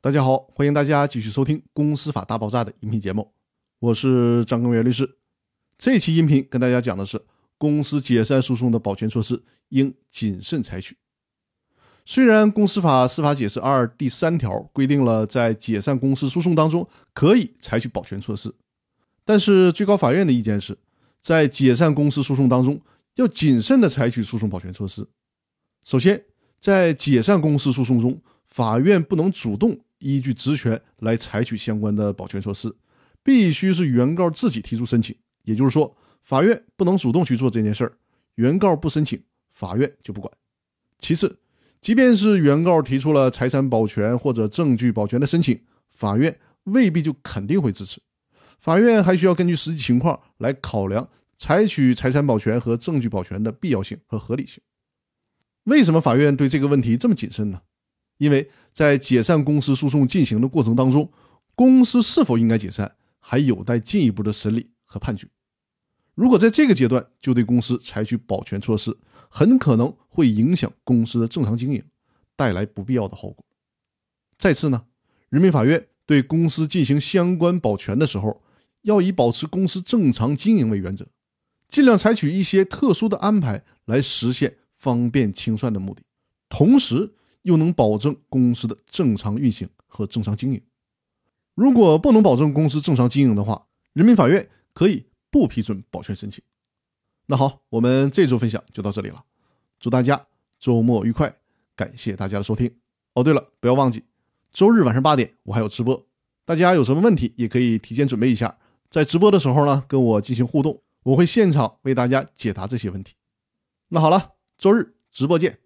大家好，欢迎大家继续收听《公司法大爆炸》的音频节目，我是张根元律师。这期音频跟大家讲的是公司解散诉讼的保全措施应谨慎采取。虽然《公司法司法解释二》第三条规定了在解散公司诉讼当中可以采取保全措施，但是最高法院的意见是，在解散公司诉讼当中要谨慎的采取诉讼保全措施。首先，在解散公司诉讼中，法院不能主动。依据职权来采取相关的保全措施，必须是原告自己提出申请。也就是说，法院不能主动去做这件事儿，原告不申请，法院就不管。其次，即便是原告提出了财产保全或者证据保全的申请，法院未必就肯定会支持。法院还需要根据实际情况来考量采取财产保全和证据保全的必要性和合理性。为什么法院对这个问题这么谨慎呢？因为在解散公司诉讼进行的过程当中，公司是否应该解散还有待进一步的审理和判决。如果在这个阶段就对公司采取保全措施，很可能会影响公司的正常经营，带来不必要的后果。再次呢，人民法院对公司进行相关保全的时候，要以保持公司正常经营为原则，尽量采取一些特殊的安排来实现方便清算的目的，同时。又能保证公司的正常运行和正常经营。如果不能保证公司正常经营的话，人民法院可以不批准保全申请。那好，我们这周分享就到这里了。祝大家周末愉快，感谢大家的收听。哦，对了，不要忘记周日晚上八点我还有直播，大家有什么问题也可以提前准备一下，在直播的时候呢跟我进行互动，我会现场为大家解答这些问题。那好了，周日直播见。